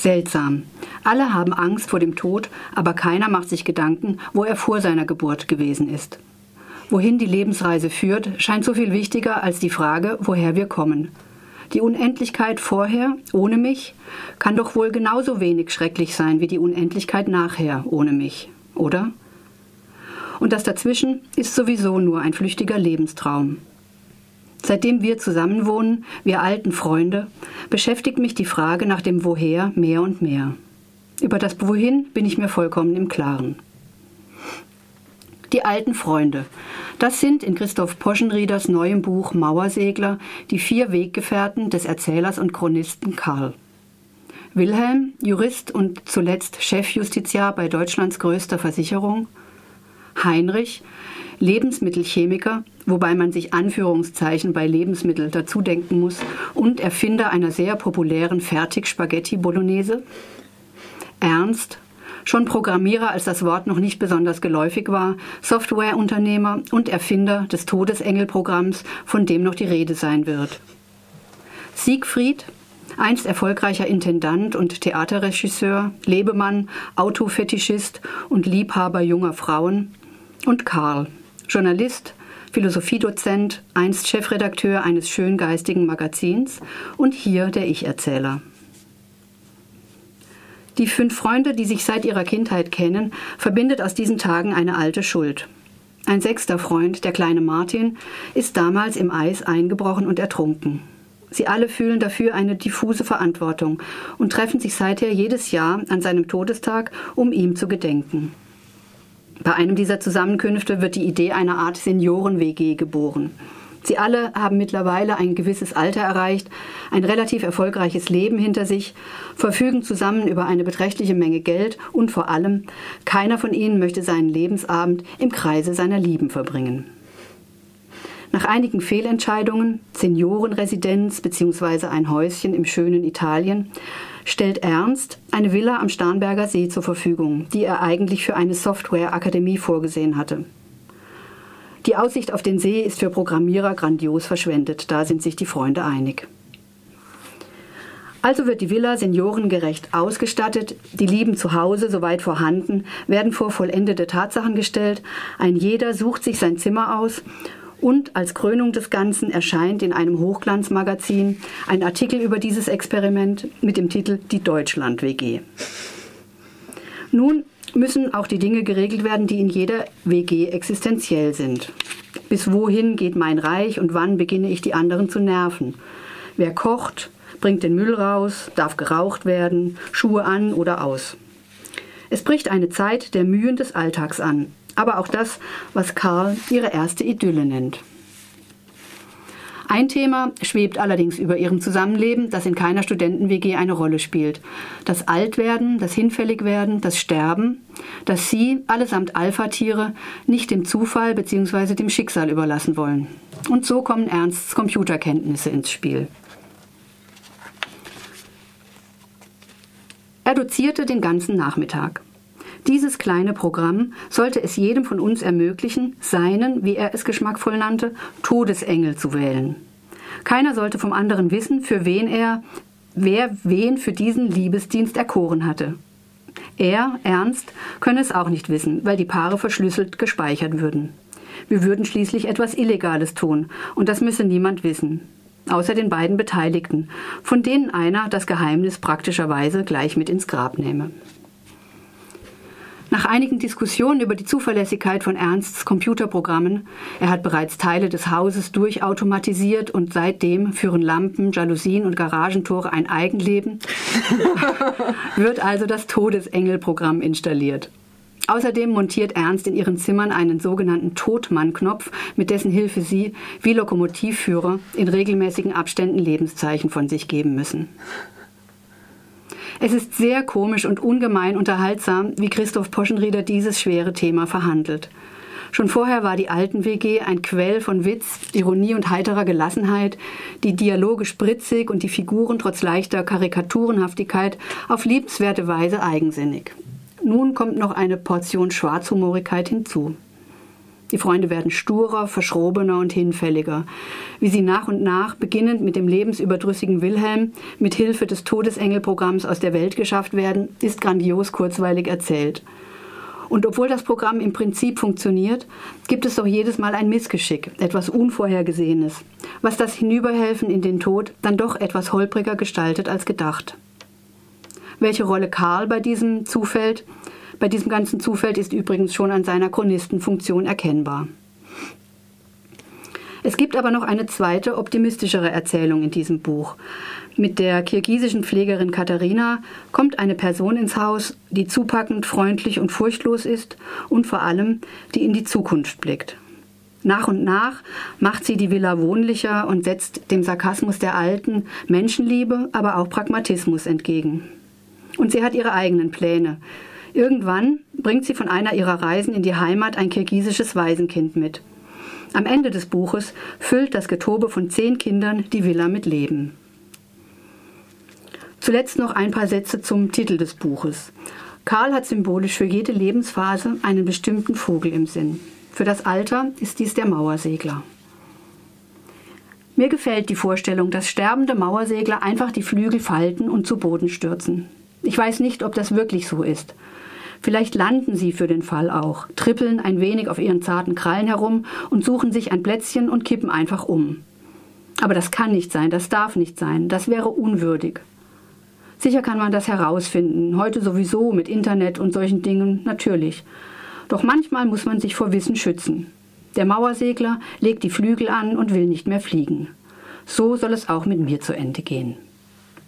Seltsam. Alle haben Angst vor dem Tod, aber keiner macht sich Gedanken, wo er vor seiner Geburt gewesen ist. Wohin die Lebensreise führt, scheint so viel wichtiger als die Frage, woher wir kommen. Die Unendlichkeit vorher, ohne mich, kann doch wohl genauso wenig schrecklich sein wie die Unendlichkeit nachher, ohne mich, oder? Und das dazwischen ist sowieso nur ein flüchtiger Lebenstraum. Seitdem wir zusammenwohnen, wir alten Freunde, beschäftigt mich die Frage nach dem Woher mehr und mehr. Über das Wohin bin ich mir vollkommen im Klaren. Die alten Freunde. Das sind in Christoph Poschenrieders neuem Buch Mauersegler die vier Weggefährten des Erzählers und Chronisten Karl. Wilhelm, Jurist und zuletzt Chefjustiziar bei Deutschlands größter Versicherung. Heinrich, Lebensmittelchemiker, wobei man sich Anführungszeichen bei Lebensmittel dazu denken muss, und Erfinder einer sehr populären Fertig-Spaghetti-Bolognese. Ernst, schon Programmierer, als das Wort noch nicht besonders geläufig war, Softwareunternehmer und Erfinder des Todesengelprogramms, von dem noch die Rede sein wird. Siegfried, einst erfolgreicher Intendant und Theaterregisseur, Lebemann, Autofetischist und Liebhaber junger Frauen, und Karl, Journalist, Philosophiedozent, einst Chefredakteur eines schöngeistigen Magazins und hier der Ich-Erzähler. Die fünf Freunde, die sich seit ihrer Kindheit kennen, verbindet aus diesen Tagen eine alte Schuld. Ein sechster Freund, der kleine Martin, ist damals im Eis eingebrochen und ertrunken. Sie alle fühlen dafür eine diffuse Verantwortung und treffen sich seither jedes Jahr an seinem Todestag, um ihm zu gedenken. Bei einem dieser Zusammenkünfte wird die Idee einer Art Senioren-WG geboren. Sie alle haben mittlerweile ein gewisses Alter erreicht, ein relativ erfolgreiches Leben hinter sich, verfügen zusammen über eine beträchtliche Menge Geld und vor allem, keiner von ihnen möchte seinen Lebensabend im Kreise seiner Lieben verbringen. Nach einigen Fehlentscheidungen, Seniorenresidenz bzw. ein Häuschen im schönen Italien, stellt Ernst eine Villa am Starnberger See zur Verfügung, die er eigentlich für eine Softwareakademie vorgesehen hatte. Die Aussicht auf den See ist für Programmierer grandios verschwendet, da sind sich die Freunde einig. Also wird die Villa seniorengerecht ausgestattet, die Lieben zu Hause, soweit vorhanden, werden vor vollendete Tatsachen gestellt, ein jeder sucht sich sein Zimmer aus und als Krönung des Ganzen erscheint in einem Hochglanzmagazin ein Artikel über dieses Experiment mit dem Titel Die Deutschland WG. Nun müssen auch die Dinge geregelt werden, die in jeder WG existenziell sind. Bis wohin geht mein Reich und wann beginne ich die anderen zu nerven? Wer kocht, bringt den Müll raus, darf geraucht werden, Schuhe an oder aus. Es bricht eine Zeit der Mühen des Alltags an, aber auch das, was Karl ihre erste Idylle nennt. Ein Thema schwebt allerdings über ihrem Zusammenleben, das in keiner Studenten-WG eine Rolle spielt. Das Altwerden, das Hinfälligwerden, das Sterben, das sie, allesamt Alpha-Tiere, nicht dem Zufall bzw. dem Schicksal überlassen wollen. Und so kommen Ernsts Computerkenntnisse ins Spiel. Er dozierte den ganzen Nachmittag. Dieses kleine Programm sollte es jedem von uns ermöglichen, seinen, wie er es geschmackvoll nannte, Todesengel zu wählen. Keiner sollte vom anderen wissen, für wen er, wer wen für diesen Liebesdienst erkoren hatte. Er, Ernst, könne es auch nicht wissen, weil die Paare verschlüsselt gespeichert würden. Wir würden schließlich etwas Illegales tun, und das müsse niemand wissen, außer den beiden Beteiligten, von denen einer das Geheimnis praktischerweise gleich mit ins Grab nehme. Nach einigen Diskussionen über die Zuverlässigkeit von Ernsts Computerprogrammen, er hat bereits Teile des Hauses durchautomatisiert und seitdem führen Lampen, Jalousien und Garagentore ein Eigenleben, wird also das Todesengelprogramm installiert. Außerdem montiert Ernst in ihren Zimmern einen sogenannten Totmann-Knopf, mit dessen Hilfe sie, wie Lokomotivführer, in regelmäßigen Abständen Lebenszeichen von sich geben müssen. Es ist sehr komisch und ungemein unterhaltsam, wie Christoph Poschenrieder dieses schwere Thema verhandelt. Schon vorher war die alten WG ein Quell von Witz, Ironie und heiterer Gelassenheit, die Dialoge spritzig und die Figuren trotz leichter Karikaturenhaftigkeit auf liebenswerte Weise eigensinnig. Nun kommt noch eine Portion Schwarzhumorigkeit hinzu. Die Freunde werden sturer, verschrobener und hinfälliger. Wie sie nach und nach, beginnend mit dem lebensüberdrüssigen Wilhelm, mit Hilfe des Todesengelprogramms aus der Welt geschafft werden, ist grandios kurzweilig erzählt. Und obwohl das Programm im Prinzip funktioniert, gibt es doch jedes Mal ein Missgeschick, etwas Unvorhergesehenes, was das Hinüberhelfen in den Tod dann doch etwas holpriger gestaltet als gedacht. Welche Rolle Karl bei diesem zufällt, bei diesem ganzen Zufall ist übrigens schon an seiner Chronistenfunktion erkennbar. Es gibt aber noch eine zweite, optimistischere Erzählung in diesem Buch. Mit der kirgisischen Pflegerin Katharina kommt eine Person ins Haus, die zupackend, freundlich und furchtlos ist und vor allem, die in die Zukunft blickt. Nach und nach macht sie die Villa wohnlicher und setzt dem Sarkasmus der Alten Menschenliebe, aber auch Pragmatismus entgegen. Und sie hat ihre eigenen Pläne. Irgendwann bringt sie von einer ihrer Reisen in die Heimat ein kirgisisches Waisenkind mit. Am Ende des Buches füllt das Getobe von zehn Kindern die Villa mit Leben. Zuletzt noch ein paar Sätze zum Titel des Buches. Karl hat symbolisch für jede Lebensphase einen bestimmten Vogel im Sinn. Für das Alter ist dies der Mauersegler. Mir gefällt die Vorstellung, dass sterbende Mauersegler einfach die Flügel falten und zu Boden stürzen. Ich weiß nicht, ob das wirklich so ist. Vielleicht landen sie für den Fall auch, trippeln ein wenig auf ihren zarten Krallen herum und suchen sich ein Plätzchen und kippen einfach um. Aber das kann nicht sein, das darf nicht sein, das wäre unwürdig. Sicher kann man das herausfinden, heute sowieso mit Internet und solchen Dingen natürlich. Doch manchmal muss man sich vor Wissen schützen. Der Mauersegler legt die Flügel an und will nicht mehr fliegen. So soll es auch mit mir zu Ende gehen.